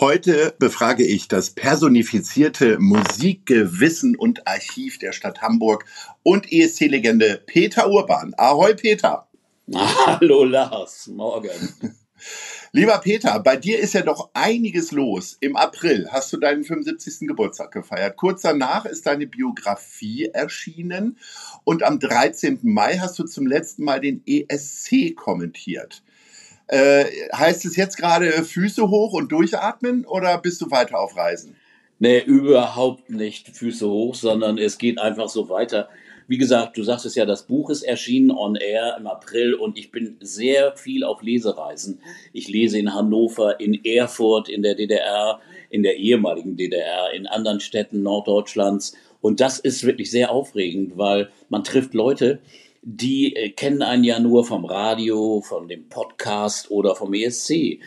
Heute befrage ich das personifizierte Musikgewissen und Archiv der Stadt Hamburg und ESC-Legende Peter Urban. Ahoi, Peter. Hallo, Lars. Morgen. Lieber Peter, bei dir ist ja doch einiges los. Im April hast du deinen 75. Geburtstag gefeiert. Kurz danach ist deine Biografie erschienen und am 13. Mai hast du zum letzten Mal den ESC kommentiert. Äh, heißt es jetzt gerade Füße hoch und durchatmen oder bist du weiter auf Reisen? Nee, überhaupt nicht Füße hoch, sondern es geht einfach so weiter. Wie gesagt, du sagst es ja, das Buch ist erschienen on air im April und ich bin sehr viel auf Lesereisen. Ich lese in Hannover, in Erfurt, in der DDR, in der ehemaligen DDR, in anderen Städten Norddeutschlands. Und das ist wirklich sehr aufregend, weil man trifft Leute, die äh, kennen einen ja nur vom Radio, von dem Podcast oder vom ESC.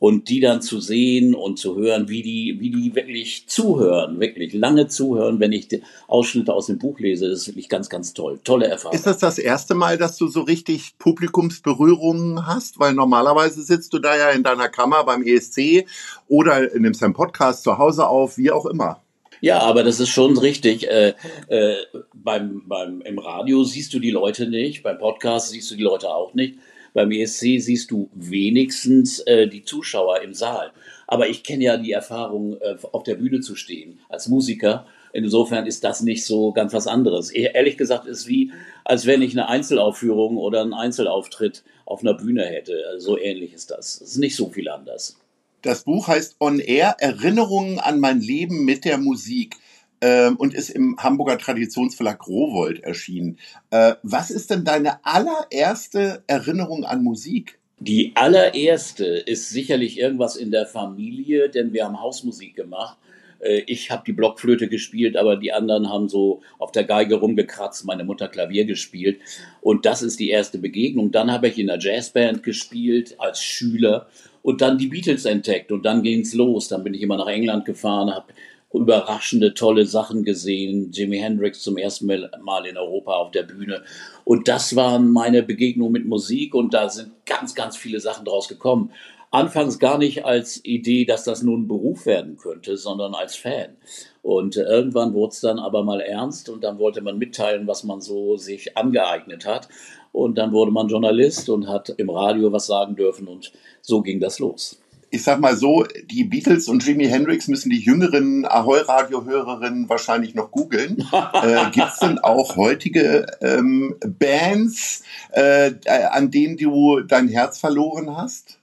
Und die dann zu sehen und zu hören, wie die, wie die wirklich zuhören, wirklich lange zuhören, wenn ich Ausschnitte aus dem Buch lese, das ist wirklich ganz, ganz toll. Tolle Erfahrung. Ist das das erste Mal, dass du so richtig Publikumsberührungen hast? Weil normalerweise sitzt du da ja in deiner Kammer beim ESC oder nimmst einen Podcast zu Hause auf, wie auch immer. Ja, aber das ist schon richtig. Äh, äh, beim, beim, Im Radio siehst du die Leute nicht, beim Podcast siehst du die Leute auch nicht. Beim ESC siehst du wenigstens äh, die Zuschauer im Saal. Aber ich kenne ja die Erfahrung, äh, auf der Bühne zu stehen als Musiker. Insofern ist das nicht so ganz was anderes. E ehrlich gesagt ist wie, als wenn ich eine Einzelaufführung oder einen Einzelauftritt auf einer Bühne hätte. So ähnlich ist das. Es ist nicht so viel anders. Das Buch heißt On Air, Erinnerungen an mein Leben mit der Musik ähm, und ist im Hamburger Traditionsverlag Rowold erschienen. Äh, was ist denn deine allererste Erinnerung an Musik? Die allererste ist sicherlich irgendwas in der Familie, denn wir haben Hausmusik gemacht. Äh, ich habe die Blockflöte gespielt, aber die anderen haben so auf der Geige rumgekratzt, meine Mutter Klavier gespielt. Und das ist die erste Begegnung. Dann habe ich in der Jazzband gespielt als Schüler und dann die Beatles entdeckt und dann ging's los. Dann bin ich immer nach England gefahren, habe überraschende, tolle Sachen gesehen. Jimi Hendrix zum ersten Mal in Europa auf der Bühne. Und das waren meine Begegnungen mit Musik und da sind ganz, ganz viele Sachen draus gekommen. Anfangs gar nicht als Idee, dass das nun ein Beruf werden könnte, sondern als Fan. Und irgendwann wurde es dann aber mal ernst und dann wollte man mitteilen, was man so sich angeeignet hat. Und dann wurde man Journalist und hat im Radio was sagen dürfen und so ging das los. Ich sag mal so, die Beatles und Jimi Hendrix müssen die jüngeren Ahoi-Radio-Hörerinnen wahrscheinlich noch googeln. äh, Gibt es denn auch heutige ähm, Bands, äh, an denen du dein Herz verloren hast?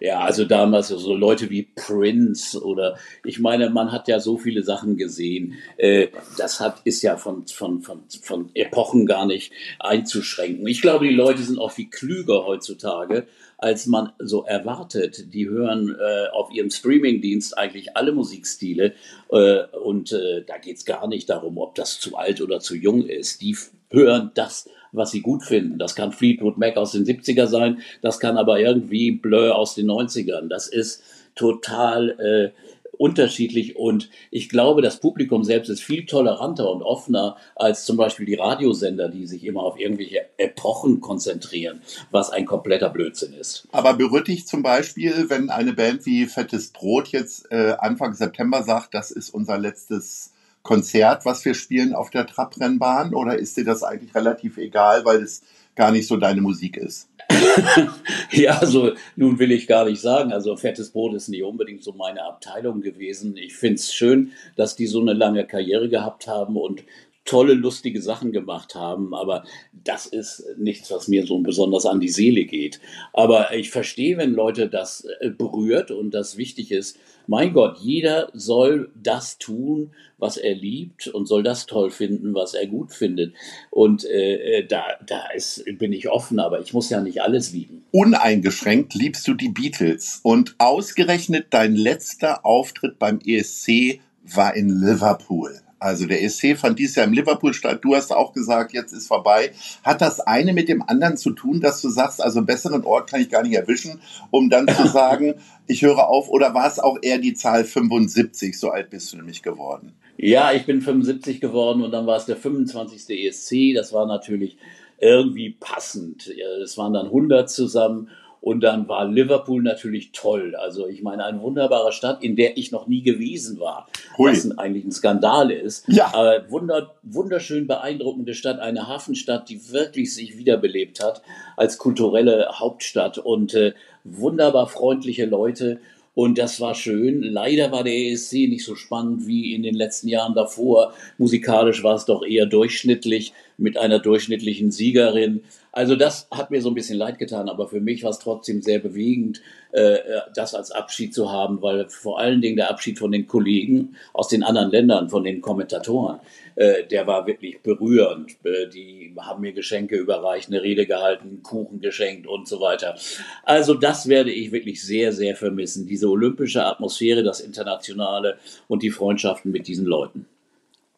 Ja, also damals so Leute wie Prince oder ich meine, man hat ja so viele Sachen gesehen. Äh, das hat ist ja von, von, von, von Epochen gar nicht einzuschränken. Ich glaube, die Leute sind auch viel klüger heutzutage, als man so erwartet. Die hören äh, auf ihrem Streamingdienst eigentlich alle Musikstile äh, und da geht's gar nicht darum, ob das zu alt oder zu jung ist. Die hören das, was sie gut finden. Das kann Fleetwood Mac aus den 70er sein, das kann aber irgendwie Blur aus den 90ern. Das ist total äh, unterschiedlich und ich glaube, das Publikum selbst ist viel toleranter und offener als zum Beispiel die Radiosender, die sich immer auf irgendwelche Epochen konzentrieren, was ein kompletter Blödsinn ist. Aber berührt dich zum Beispiel, wenn eine Band wie Fettes Brot jetzt äh, Anfang September sagt, das ist unser letztes Konzert, was wir spielen auf der Trabrennbahn? Oder ist dir das eigentlich relativ egal, weil es gar nicht so deine Musik ist? ja, also nun will ich gar nicht sagen, also fettes Brot ist nicht unbedingt so meine Abteilung gewesen. Ich finde es schön, dass die so eine lange Karriere gehabt haben und tolle, lustige Sachen gemacht haben, aber das ist nichts, was mir so besonders an die Seele geht. Aber ich verstehe, wenn Leute das äh, berührt und das wichtig ist. Mein Gott, jeder soll das tun, was er liebt und soll das toll finden, was er gut findet. Und äh, äh da, da ist, bin ich offen, aber ich muss ja nicht alles lieben. Uneingeschränkt liebst du die Beatles und ausgerechnet dein letzter Auftritt beim ESC war in Liverpool. Also der ESC fand dieses Jahr im Liverpool statt. Du hast auch gesagt, jetzt ist vorbei. Hat das eine mit dem anderen zu tun, dass du sagst, also einen besseren Ort kann ich gar nicht erwischen, um dann zu sagen, ich höre auf? Oder war es auch eher die Zahl 75? So alt bist du nämlich geworden. Ja, ich bin 75 geworden und dann war es der 25. ESC. Das war natürlich irgendwie passend. Es waren dann 100 zusammen und dann war Liverpool natürlich toll. Also ich meine, eine wunderbare Stadt, in der ich noch nie gewesen war, Hui. was eigentlich ein Skandal ist. Ja. Aber wunder, wunderschön beeindruckende Stadt, eine Hafenstadt, die wirklich sich wiederbelebt hat als kulturelle Hauptstadt und äh, wunderbar freundliche Leute. Und das war schön. Leider war der ESC nicht so spannend wie in den letzten Jahren davor. Musikalisch war es doch eher durchschnittlich mit einer durchschnittlichen Siegerin. Also das hat mir so ein bisschen leid getan, aber für mich war es trotzdem sehr bewegend, äh, das als Abschied zu haben, weil vor allen Dingen der Abschied von den Kollegen aus den anderen Ländern, von den Kommentatoren, äh, der war wirklich berührend. Äh, die haben mir Geschenke überreicht, eine Rede gehalten, Kuchen geschenkt und so weiter. Also das werde ich wirklich sehr, sehr vermissen. Diese olympische Atmosphäre, das Internationale und die Freundschaften mit diesen Leuten.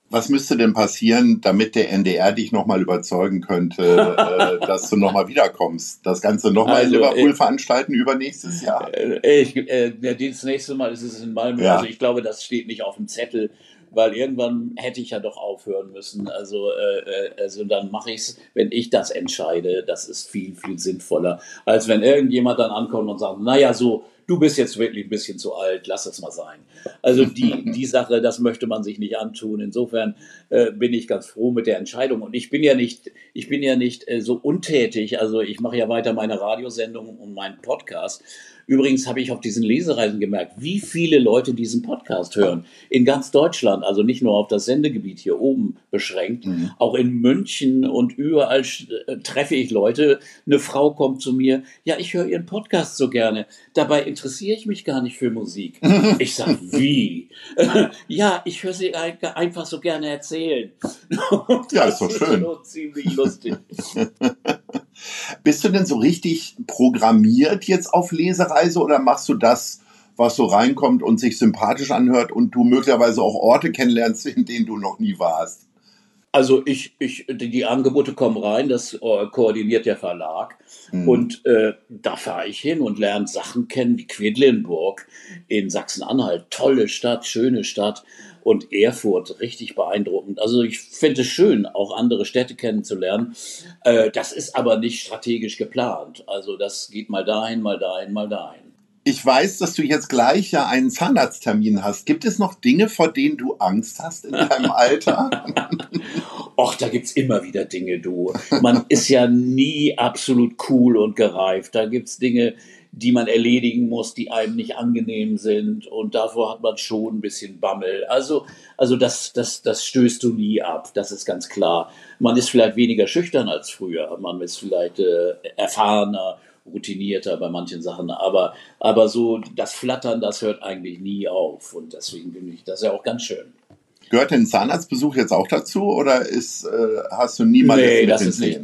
Was müsste denn passieren, damit der NDR dich nochmal überzeugen könnte, äh, dass du nochmal wiederkommst? Das Ganze nochmal also, in Liverpool äh, veranstalten übernächstes Jahr? Ich, äh, das nächste Mal ist es in Malmö. Ja. Also ich glaube, das steht nicht auf dem Zettel weil irgendwann hätte ich ja doch aufhören müssen. Also, äh, äh also dann mache ich es, wenn ich das entscheide. Das ist viel, viel sinnvoller, als wenn irgendjemand dann ankommt und sagt, naja, so, du bist jetzt wirklich ein bisschen zu alt, lass es mal sein. Also die, die Sache, das möchte man sich nicht antun. Insofern äh, bin ich ganz froh mit der Entscheidung. Und ich bin ja nicht, ich bin ja nicht äh, so untätig. Also ich mache ja weiter meine Radiosendung und meinen Podcast. Übrigens habe ich auf diesen Lesereisen gemerkt, wie viele Leute diesen Podcast hören. In ganz Deutschland, also nicht nur auf das Sendegebiet hier oben beschränkt. Mhm. Auch in München und überall äh, treffe ich Leute. Eine Frau kommt zu mir, ja, ich höre Ihren Podcast so gerne. Dabei interessiere ich mich gar nicht für Musik. Ich sage, wie? ja, ich höre Sie einfach so gerne erzählen. ja, ist doch schön. Ist ziemlich lustig. Bist du denn so richtig programmiert jetzt auf Lesereise oder machst du das, was so reinkommt und sich sympathisch anhört und du möglicherweise auch Orte kennenlernst, in denen du noch nie warst? Also ich, ich, die Angebote kommen rein, das äh, koordiniert der Verlag. Mhm. Und äh, da fahre ich hin und lerne Sachen kennen wie Quedlinburg in Sachsen-Anhalt. Tolle Stadt, schöne Stadt. Und Erfurt, richtig beeindruckend. Also ich finde es schön, auch andere Städte kennenzulernen. Äh, das ist aber nicht strategisch geplant. Also das geht mal dahin, mal dahin, mal dahin. Ich weiß, dass du jetzt gleich ja einen Zahnarzttermin hast. Gibt es noch Dinge, vor denen du Angst hast in deinem Alter? Och, da gibt's immer wieder Dinge, du. Man ist ja nie absolut cool und gereift. Da gibt's Dinge, die man erledigen muss, die einem nicht angenehm sind. Und davor hat man schon ein bisschen Bammel. Also, also das, das, das stößt du nie ab. Das ist ganz klar. Man ist vielleicht weniger schüchtern als früher. Man ist vielleicht äh, erfahrener routinierter bei manchen Sachen, aber, aber so das Flattern, das hört eigentlich nie auf und deswegen finde ich das ja auch ganz schön. Gehört denn Zahnarztbesuch jetzt auch dazu oder ist, äh, hast du niemals nee, das ist nicht,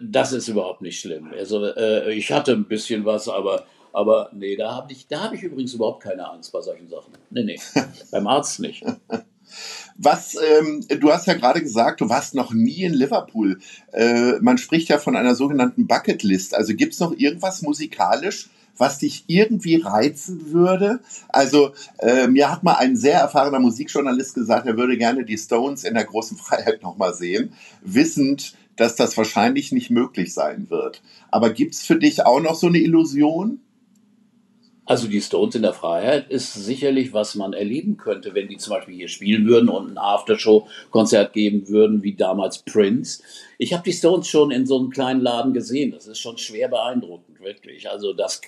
das ist überhaupt nicht schlimm. Also äh, ich hatte ein bisschen was, aber aber nee, da habe ich, da ich übrigens überhaupt keine Angst bei solchen Sachen. Nee, nee, beim Arzt nicht. Was, ähm, du hast ja gerade gesagt, du warst noch nie in Liverpool. Äh, man spricht ja von einer sogenannten Bucketlist. Also gibt es noch irgendwas musikalisch, was dich irgendwie reizen würde? Also äh, mir hat mal ein sehr erfahrener Musikjournalist gesagt, er würde gerne die Stones in der großen Freiheit nochmal sehen, wissend, dass das wahrscheinlich nicht möglich sein wird. Aber gibt es für dich auch noch so eine Illusion? Also die Stones in der Freiheit ist sicherlich, was man erleben könnte, wenn die zum Beispiel hier spielen würden und ein Aftershow-Konzert geben würden, wie damals Prince. Ich habe die Stones schon in so einem kleinen Laden gesehen. Das ist schon schwer beeindruckend, wirklich. Also das,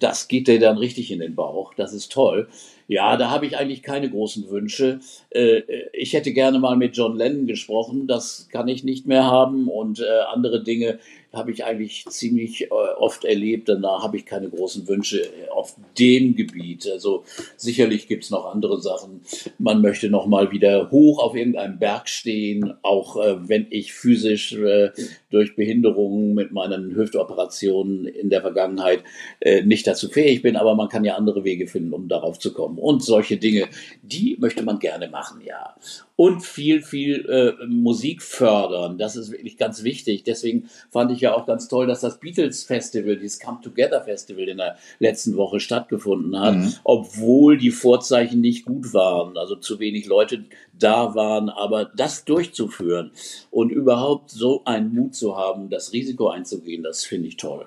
das geht dir dann richtig in den Bauch. Das ist toll. Ja, da habe ich eigentlich keine großen Wünsche. Äh, ich hätte gerne mal mit John Lennon gesprochen. Das kann ich nicht mehr haben und äh, andere Dinge habe ich eigentlich ziemlich äh, oft erlebt. Danach habe ich keine großen Wünsche äh, auf dem Gebiet. Also sicherlich gibt es noch andere Sachen. Man möchte noch mal wieder hoch auf irgendeinem Berg stehen, auch äh, wenn ich physisch äh, durch Behinderungen mit meinen Hüftoperationen in der Vergangenheit äh, nicht dazu fähig bin. Aber man kann ja andere Wege finden, um darauf zu kommen. kommen und solche Dinge, die möchte man gerne machen, ja. Und viel, viel äh, Musik fördern, das ist wirklich ganz wichtig. Deswegen fand ich ja auch ganz toll, dass das Beatles Festival, dieses Come Together Festival in der letzten Woche stattgefunden hat, mhm. obwohl die Vorzeichen nicht gut waren, also zu wenig Leute da waren, aber das durchzuführen und überhaupt so einen Mut zu haben, das Risiko einzugehen, das finde ich toll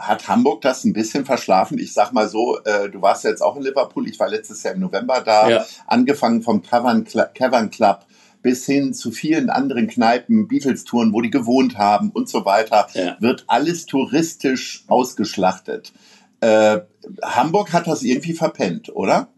hat Hamburg das ein bisschen verschlafen? Ich sag mal so, äh, du warst jetzt auch in Liverpool, ich war letztes Jahr im November da, ja. angefangen vom Cavern, Cavern Club bis hin zu vielen anderen Kneipen, Beatles-Touren, wo die gewohnt haben und so weiter, ja. wird alles touristisch ausgeschlachtet. Äh, Hamburg hat das irgendwie verpennt, oder?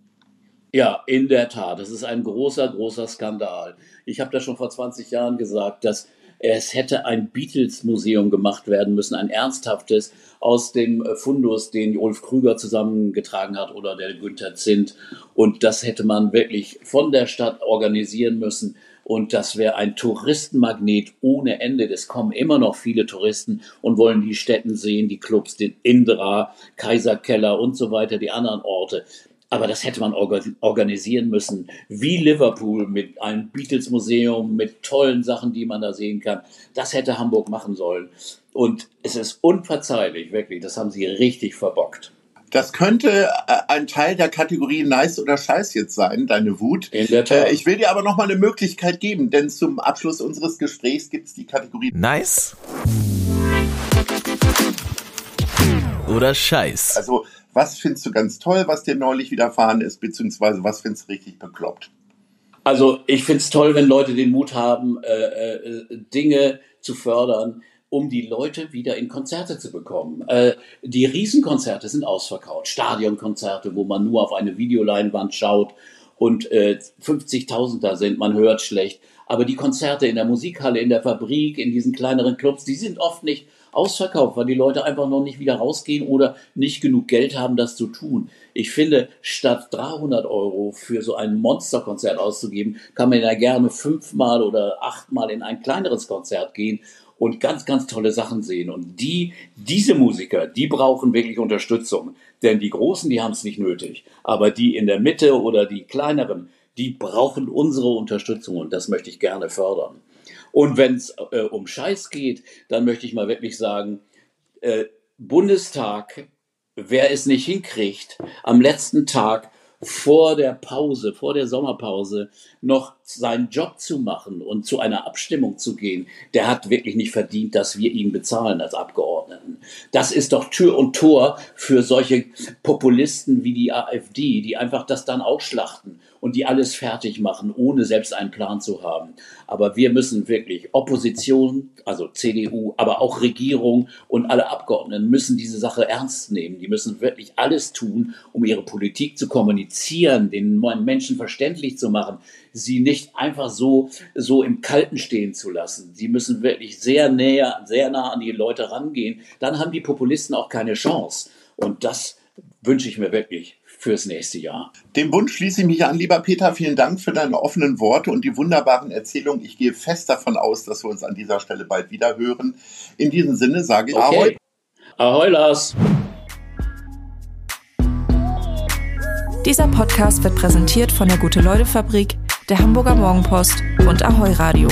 Ja, in der Tat. Das ist ein großer, großer Skandal. Ich habe das schon vor 20 Jahren gesagt, dass es hätte ein Beatles-Museum gemacht werden müssen, ein ernsthaftes aus dem Fundus, den Ulf Krüger zusammengetragen hat oder der Günther Zint. Und das hätte man wirklich von der Stadt organisieren müssen. Und das wäre ein Touristenmagnet ohne Ende. Es kommen immer noch viele Touristen und wollen die Städten sehen, die Clubs, den Indra, Kaiserkeller und so weiter, die anderen Orte. Aber das hätte man organisieren müssen, wie Liverpool mit einem Beatles-Museum, mit tollen Sachen, die man da sehen kann. Das hätte Hamburg machen sollen. Und es ist unverzeihlich, wirklich. Das haben sie richtig verbockt. Das könnte äh, ein Teil der Kategorie Nice oder Scheiß jetzt sein, deine Wut. In der Tat. Äh, ich will dir aber noch mal eine Möglichkeit geben, denn zum Abschluss unseres Gesprächs gibt es die Kategorie Nice oder Scheiß. Also was findest du ganz toll, was dir neulich widerfahren ist, beziehungsweise was findest du richtig bekloppt? Also ich finde es toll, wenn Leute den Mut haben, äh, äh, Dinge zu fördern, um die Leute wieder in Konzerte zu bekommen. Äh, die Riesenkonzerte sind ausverkauft, Stadionkonzerte, wo man nur auf eine Videoleinwand schaut und äh, 50.000 da sind, man hört schlecht. Aber die Konzerte in der Musikhalle, in der Fabrik, in diesen kleineren Clubs, die sind oft nicht ausverkauft, weil die Leute einfach noch nicht wieder rausgehen oder nicht genug Geld haben, das zu tun. Ich finde, statt 300 Euro für so ein Monsterkonzert auszugeben, kann man ja gerne fünfmal oder achtmal in ein kleineres Konzert gehen und ganz, ganz tolle Sachen sehen. Und die, diese Musiker, die brauchen wirklich Unterstützung. Denn die Großen, die haben es nicht nötig. Aber die in der Mitte oder die kleineren, die brauchen unsere Unterstützung und das möchte ich gerne fördern. Und wenn es äh, um Scheiß geht, dann möchte ich mal wirklich sagen, äh, Bundestag, wer es nicht hinkriegt, am letzten Tag vor der Pause, vor der Sommerpause noch seinen Job zu machen und zu einer Abstimmung zu gehen, der hat wirklich nicht verdient, dass wir ihn bezahlen als Abgeordneten. Das ist doch Tür und Tor für solche Populisten wie die AfD, die einfach das dann ausschlachten und die alles fertig machen, ohne selbst einen Plan zu haben. Aber wir müssen wirklich Opposition, also CDU, aber auch Regierung und alle Abgeordneten müssen diese Sache ernst nehmen. Die müssen wirklich alles tun, um ihre Politik zu kommunizieren, den Menschen verständlich zu machen, sie nicht einfach so, so im Kalten stehen zu lassen. Sie müssen wirklich sehr näher, sehr nah an die Leute rangehen. Dann haben die Populisten auch keine Chance. Und das wünsche ich mir wirklich fürs nächste Jahr. Dem Wunsch schließe ich mich an, lieber Peter. Vielen Dank für deine offenen Worte und die wunderbaren Erzählungen. Ich gehe fest davon aus, dass wir uns an dieser Stelle bald wieder hören. In diesem Sinne sage ich okay. Ahoi. Ahoi, Lars. Dieser Podcast wird präsentiert von der Gute-Leute-Fabrik, der Hamburger Morgenpost und Ahoi Radio.